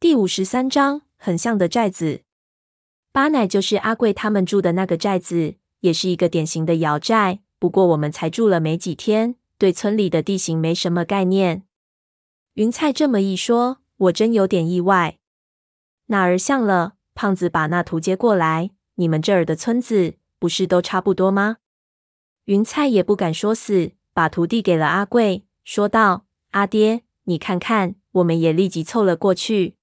第五十三章，很像的寨子。巴乃就是阿贵他们住的那个寨子，也是一个典型的窑寨。不过我们才住了没几天，对村里的地形没什么概念。云菜这么一说，我真有点意外。哪儿像了？胖子把那图接过来。你们这儿的村子不是都差不多吗？云菜也不敢说死，把图递给了阿贵，说道：“阿爹，你看看。”我们也立即凑了过去。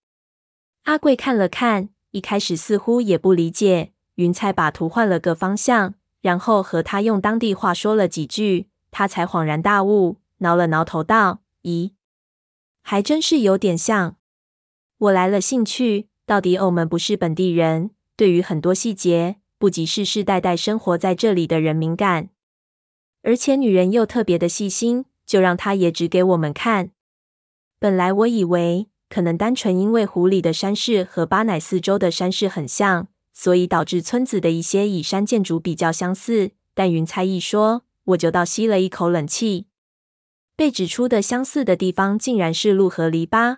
阿贵看了看，一开始似乎也不理解。云彩把图换了个方向，然后和他用当地话说了几句，他才恍然大悟，挠了挠头道：“咦，还真是有点像。”我来了兴趣，到底我们不是本地人，对于很多细节，不及世世代代生活在这里的人敏感。而且女人又特别的细心，就让她也指给我们看。本来我以为。可能单纯因为湖里的山势和巴乃四周的山势很像，所以导致村子的一些以山建筑比较相似。但云彩一说，我就倒吸了一口冷气。被指出的相似的地方，竟然是路和篱笆。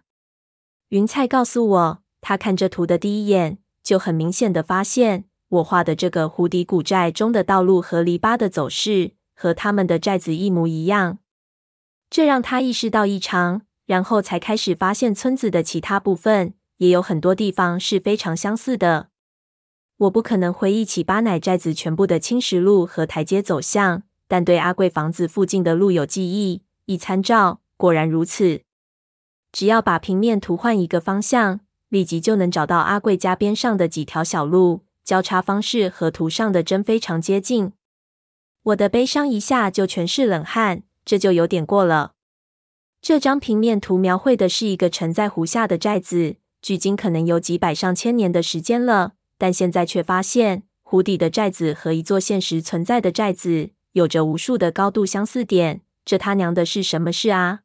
云彩告诉我，他看这图的第一眼，就很明显的发现，我画的这个湖底古寨中的道路和篱笆的走势，和他们的寨子一模一样。这让他意识到异常。然后才开始发现村子的其他部分也有很多地方是非常相似的。我不可能回忆起巴乃寨子全部的青石路和台阶走向，但对阿贵房子附近的路有记忆，一参照，果然如此。只要把平面图换一个方向，立即就能找到阿贵家边上的几条小路，交叉方式和图上的真非常接近。我的悲伤一下就全是冷汗，这就有点过了。这张平面图描绘的是一个沉在湖下的寨子，距今可能有几百上千年的时间了。但现在却发现，湖底的寨子和一座现实存在的寨子有着无数的高度相似点。这他娘的是什么事啊？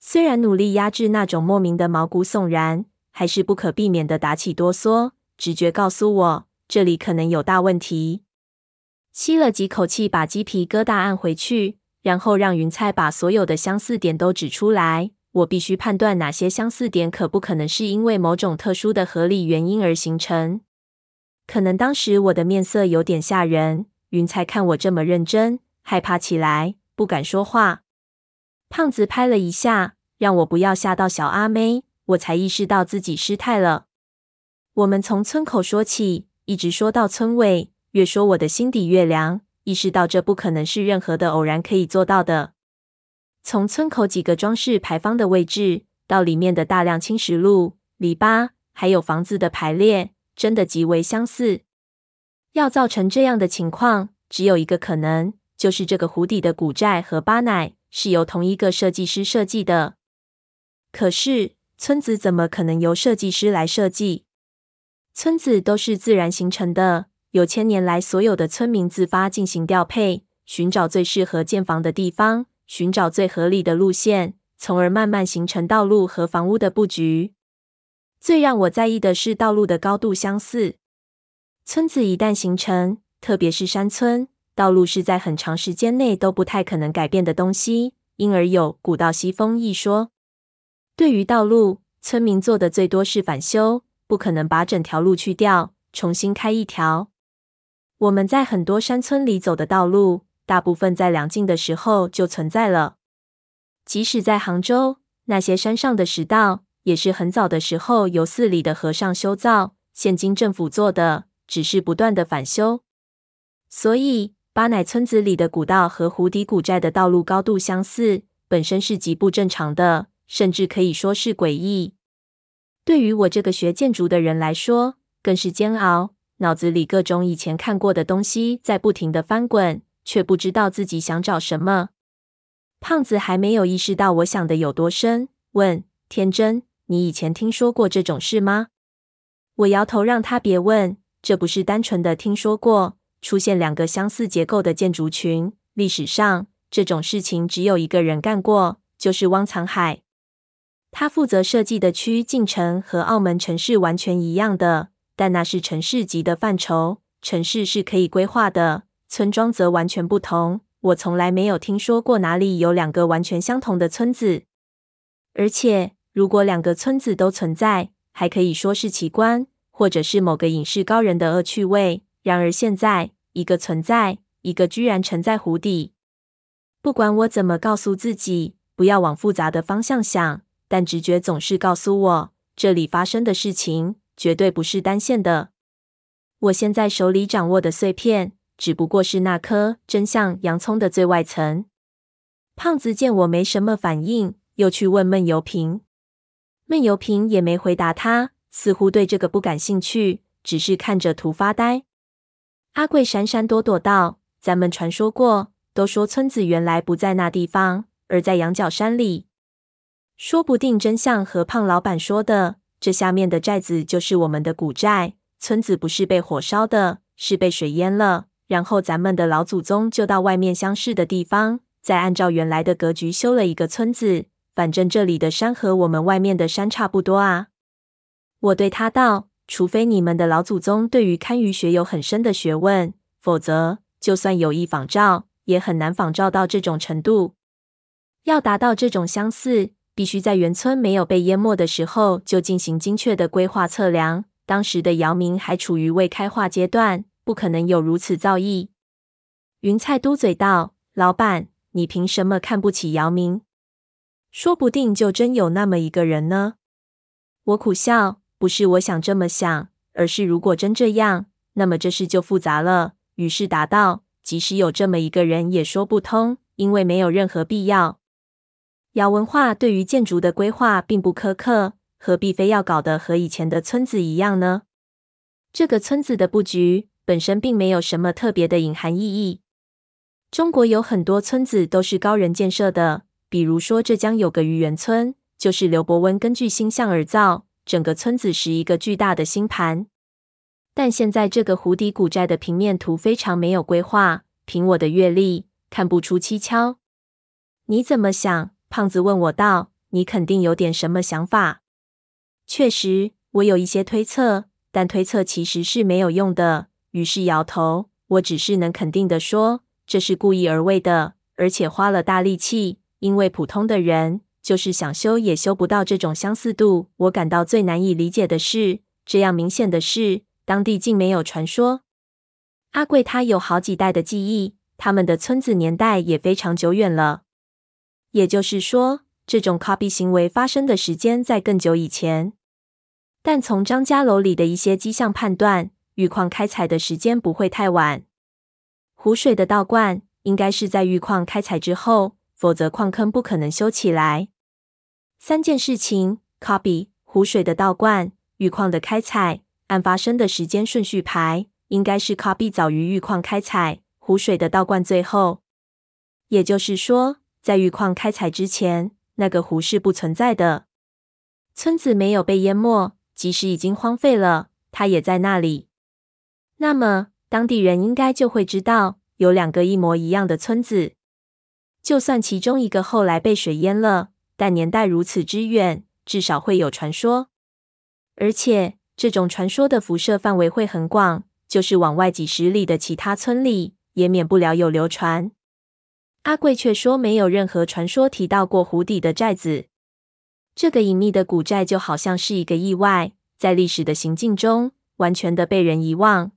虽然努力压制那种莫名的毛骨悚然，还是不可避免的打起哆嗦。直觉告诉我，这里可能有大问题。吸了几口气，把鸡皮疙瘩按回去。然后让云彩把所有的相似点都指出来。我必须判断哪些相似点可不可能是因为某种特殊的合理原因而形成。可能当时我的面色有点吓人，云彩看我这么认真，害怕起来，不敢说话。胖子拍了一下，让我不要吓到小阿妹。我才意识到自己失态了。我们从村口说起，一直说到村尾，越说我的心底越凉。意识到这不可能是任何的偶然可以做到的。从村口几个装饰牌坊的位置，到里面的大量青石路、篱笆，还有房子的排列，真的极为相似。要造成这样的情况，只有一个可能，就是这个湖底的古寨和巴乃是由同一个设计师设计的。可是村子怎么可能由设计师来设计？村子都是自然形成的。有千年来，所有的村民自发进行调配，寻找最适合建房的地方，寻找最合理的路线，从而慢慢形成道路和房屋的布局。最让我在意的是道路的高度相似。村子一旦形成，特别是山村，道路是在很长时间内都不太可能改变的东西，因而有“古道西风”一说。对于道路，村民做的最多是返修，不可能把整条路去掉，重新开一条。我们在很多山村里走的道路，大部分在两晋的时候就存在了。即使在杭州，那些山上的石道也是很早的时候由寺里的和尚修造，现今政府做的，只是不断的返修。所以，巴乃村子里的古道和湖底古寨的道路高度相似，本身是极不正常的，甚至可以说是诡异。对于我这个学建筑的人来说，更是煎熬。脑子里各种以前看过的东西在不停地翻滚，却不知道自己想找什么。胖子还没有意识到我想的有多深，问：“天真，你以前听说过这种事吗？”我摇头，让他别问。这不是单纯的听说过，出现两个相似结构的建筑群。历史上这种事情只有一个人干过，就是汪藏海。他负责设计的区进城和澳门城市完全一样的。但那是城市级的范畴，城市是可以规划的，村庄则完全不同。我从来没有听说过哪里有两个完全相同的村子。而且，如果两个村子都存在，还可以说是奇观，或者是某个隐士高人的恶趣味。然而现在，一个存在，一个居然沉在湖底。不管我怎么告诉自己，不要往复杂的方向想，但直觉总是告诉我，这里发生的事情绝对不是单线的。我现在手里掌握的碎片，只不过是那颗真相洋葱的最外层。胖子见我没什么反应，又去问闷油瓶。闷油瓶也没回答他，似乎对这个不感兴趣，只是看着图发呆。阿贵闪闪躲躲道：“咱们传说过，都说村子原来不在那地方，而在羊角山里。说不定真相和胖老板说的，这下面的寨子就是我们的古寨。村子不是被火烧的，是被水淹了。然后咱们的老祖宗就到外面相似的地方。”再按照原来的格局修了一个村子，反正这里的山和我们外面的山差不多啊。我对他道：“除非你们的老祖宗对于堪舆学有很深的学问，否则就算有意仿照，也很难仿照到这种程度。要达到这种相似，必须在原村没有被淹没的时候就进行精确的规划测量。当时的姚明还处于未开化阶段，不可能有如此造诣。”云菜嘟嘴道：“老板。”你凭什么看不起姚明？说不定就真有那么一个人呢。我苦笑，不是我想这么想，而是如果真这样，那么这事就复杂了。于是答道：即使有这么一个人，也说不通，因为没有任何必要。姚文化对于建筑的规划并不苛刻，何必非要搞得和以前的村子一样呢？这个村子的布局本身并没有什么特别的隐含意义。中国有很多村子都是高人建设的，比如说浙江有个愚园村，就是刘伯温根据星象而造，整个村子是一个巨大的星盘。但现在这个湖底古寨的平面图非常没有规划，凭我的阅历看不出蹊跷。你怎么想？胖子问我道。你肯定有点什么想法。确实，我有一些推测，但推测其实是没有用的。于是摇头。我只是能肯定的说。这是故意而为的，而且花了大力气。因为普通的人就是想修也修不到这种相似度。我感到最难以理解的是，这样明显的事，当地竟没有传说。阿贵他有好几代的记忆，他们的村子年代也非常久远了。也就是说，这种 copy 行为发生的时间在更久以前。但从张家楼里的一些迹象判断，玉矿开采的时间不会太晚。湖水的倒灌应该是在玉矿开采之后，否则矿坑不可能修起来。三件事情：copy、湖水的倒灌、玉矿的开采，按发生的时间顺序排，应该是 copy 早于玉矿开采，湖水的倒灌最后。也就是说，在玉矿开采之前，那个湖是不存在的。村子没有被淹没，即使已经荒废了，它也在那里。那么。当地人应该就会知道，有两个一模一样的村子。就算其中一个后来被水淹了，但年代如此之远，至少会有传说。而且，这种传说的辐射范围会很广，就是往外几十里的其他村里，也免不了有流传。阿贵却说，没有任何传说提到过湖底的寨子。这个隐秘的古寨就好像是一个意外，在历史的行进中，完全的被人遗忘。